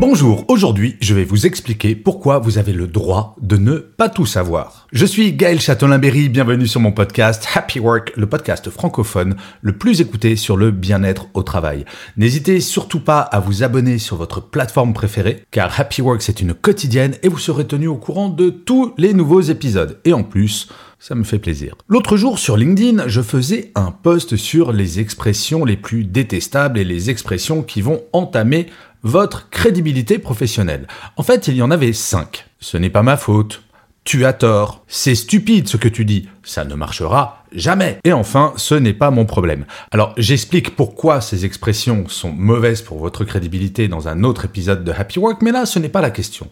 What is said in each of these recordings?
Bonjour, aujourd'hui je vais vous expliquer pourquoi vous avez le droit de ne pas tout savoir. Je suis Gaël Châtelain-Berry, bienvenue sur mon podcast Happy Work, le podcast francophone le plus écouté sur le bien-être au travail. N'hésitez surtout pas à vous abonner sur votre plateforme préférée, car Happy Work c'est une quotidienne et vous serez tenu au courant de tous les nouveaux épisodes. Et en plus, ça me fait plaisir. L'autre jour sur LinkedIn, je faisais un post sur les expressions les plus détestables et les expressions qui vont entamer votre crédibilité professionnelle. En fait, il y en avait cinq. Ce n'est pas ma faute. Tu as tort. C'est stupide ce que tu dis. Ça ne marchera jamais. Et enfin, ce n'est pas mon problème. Alors, j'explique pourquoi ces expressions sont mauvaises pour votre crédibilité dans un autre épisode de Happy Work, mais là, ce n'est pas la question.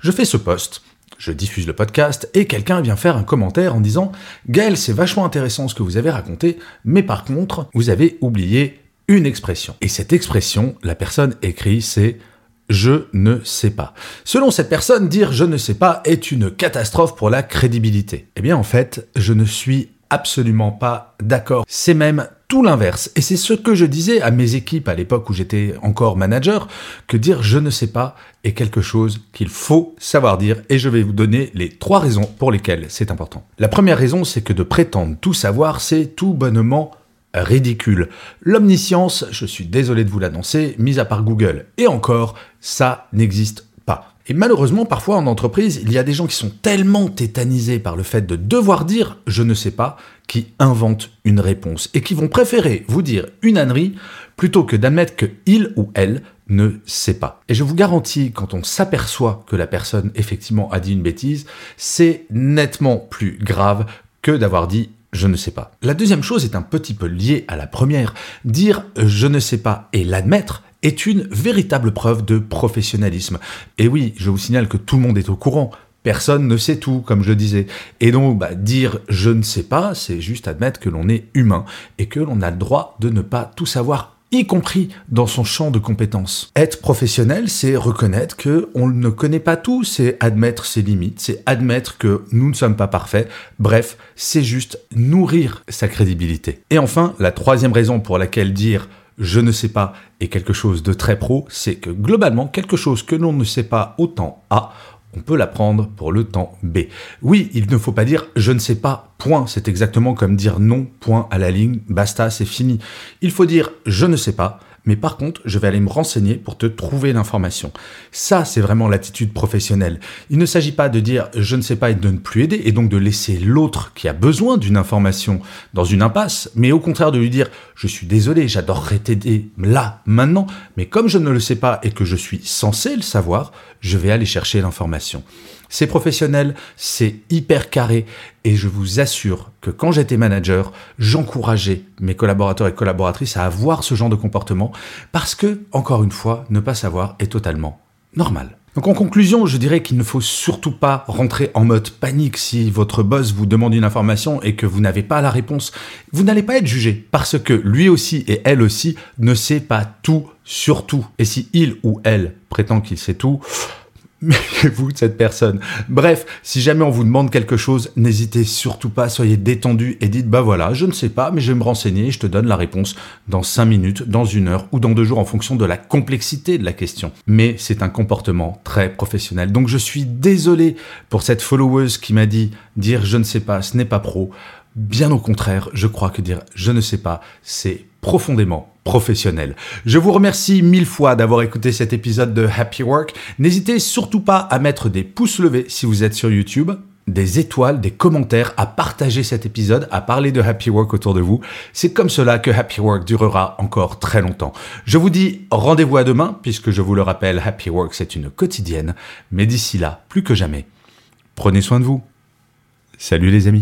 Je fais ce post. Je diffuse le podcast et quelqu'un vient faire un commentaire en disant Gaël, c'est vachement intéressant ce que vous avez raconté, mais par contre, vous avez oublié une expression. Et cette expression, la personne écrit, c'est je ne sais pas. Selon cette personne, dire je ne sais pas est une catastrophe pour la crédibilité. Eh bien en fait, je ne suis absolument pas d'accord. C'est même tout l'inverse. Et c'est ce que je disais à mes équipes à l'époque où j'étais encore manager, que dire je ne sais pas est quelque chose qu'il faut savoir dire. Et je vais vous donner les trois raisons pour lesquelles c'est important. La première raison, c'est que de prétendre tout savoir, c'est tout bonnement ridicule. L'omniscience, je suis désolé de vous l'annoncer, mise à part Google. Et encore, ça n'existe pas. Et malheureusement, parfois en entreprise, il y a des gens qui sont tellement tétanisés par le fait de devoir dire je ne sais pas, qui inventent une réponse et qui vont préférer vous dire une ânerie plutôt que d'admettre que il ou elle ne sait pas. Et je vous garantis, quand on s'aperçoit que la personne effectivement a dit une bêtise, c'est nettement plus grave que d'avoir dit je ne sais pas. La deuxième chose est un petit peu liée à la première. Dire je ne sais pas et l'admettre est une véritable preuve de professionnalisme. Et oui, je vous signale que tout le monde est au courant. Personne ne sait tout, comme je disais. Et donc, bah, dire je ne sais pas, c'est juste admettre que l'on est humain et que l'on a le droit de ne pas tout savoir y compris dans son champ de compétences. Être professionnel, c'est reconnaître que on ne connaît pas tout, c'est admettre ses limites, c'est admettre que nous ne sommes pas parfaits. Bref, c'est juste nourrir sa crédibilité. Et enfin, la troisième raison pour laquelle dire je ne sais pas est quelque chose de très pro, c'est que globalement, quelque chose que l'on ne sait pas autant A, on peut l'apprendre pour le temps B. Oui, il ne faut pas dire je ne sais pas, point. C'est exactement comme dire non, point à la ligne, basta, c'est fini. Il faut dire je ne sais pas, mais par contre, je vais aller me renseigner pour te trouver l'information. Ça, c'est vraiment l'attitude professionnelle. Il ne s'agit pas de dire je ne sais pas et de ne plus aider, et donc de laisser l'autre qui a besoin d'une information dans une impasse, mais au contraire de lui dire je suis désolé, j'adorerais t'aider là, maintenant, mais comme je ne le sais pas et que je suis censé le savoir, je vais aller chercher l'information. C'est professionnel, c'est hyper carré et je vous assure que quand j'étais manager, j'encourageais mes collaborateurs et collaboratrices à avoir ce genre de comportement parce que, encore une fois, ne pas savoir est totalement normal. Donc en conclusion, je dirais qu'il ne faut surtout pas rentrer en mode panique si votre boss vous demande une information et que vous n'avez pas la réponse. Vous n'allez pas être jugé parce que lui aussi et elle aussi ne sait pas tout sur tout. Et si il ou elle prétend qu'il sait tout, méfiez-vous cette personne. Bref, si jamais on vous demande quelque chose, n'hésitez surtout pas, soyez détendu et dites bah voilà, je ne sais pas, mais je vais me renseigner et je te donne la réponse dans 5 minutes, dans une heure ou dans deux jours en fonction de la complexité de la question. Mais c'est un comportement très professionnel. Donc je suis désolé pour cette followeuse qui m'a dit dire je ne sais pas, ce n'est pas pro. Bien au contraire, je crois que dire je ne sais pas, c'est profondément professionnel. Je vous remercie mille fois d'avoir écouté cet épisode de Happy Work. N'hésitez surtout pas à mettre des pouces levés si vous êtes sur YouTube des étoiles, des commentaires, à partager cet épisode, à parler de Happy Work autour de vous. C'est comme cela que Happy Work durera encore très longtemps. Je vous dis rendez-vous à demain, puisque je vous le rappelle, Happy Work c'est une quotidienne, mais d'ici là, plus que jamais, prenez soin de vous. Salut les amis.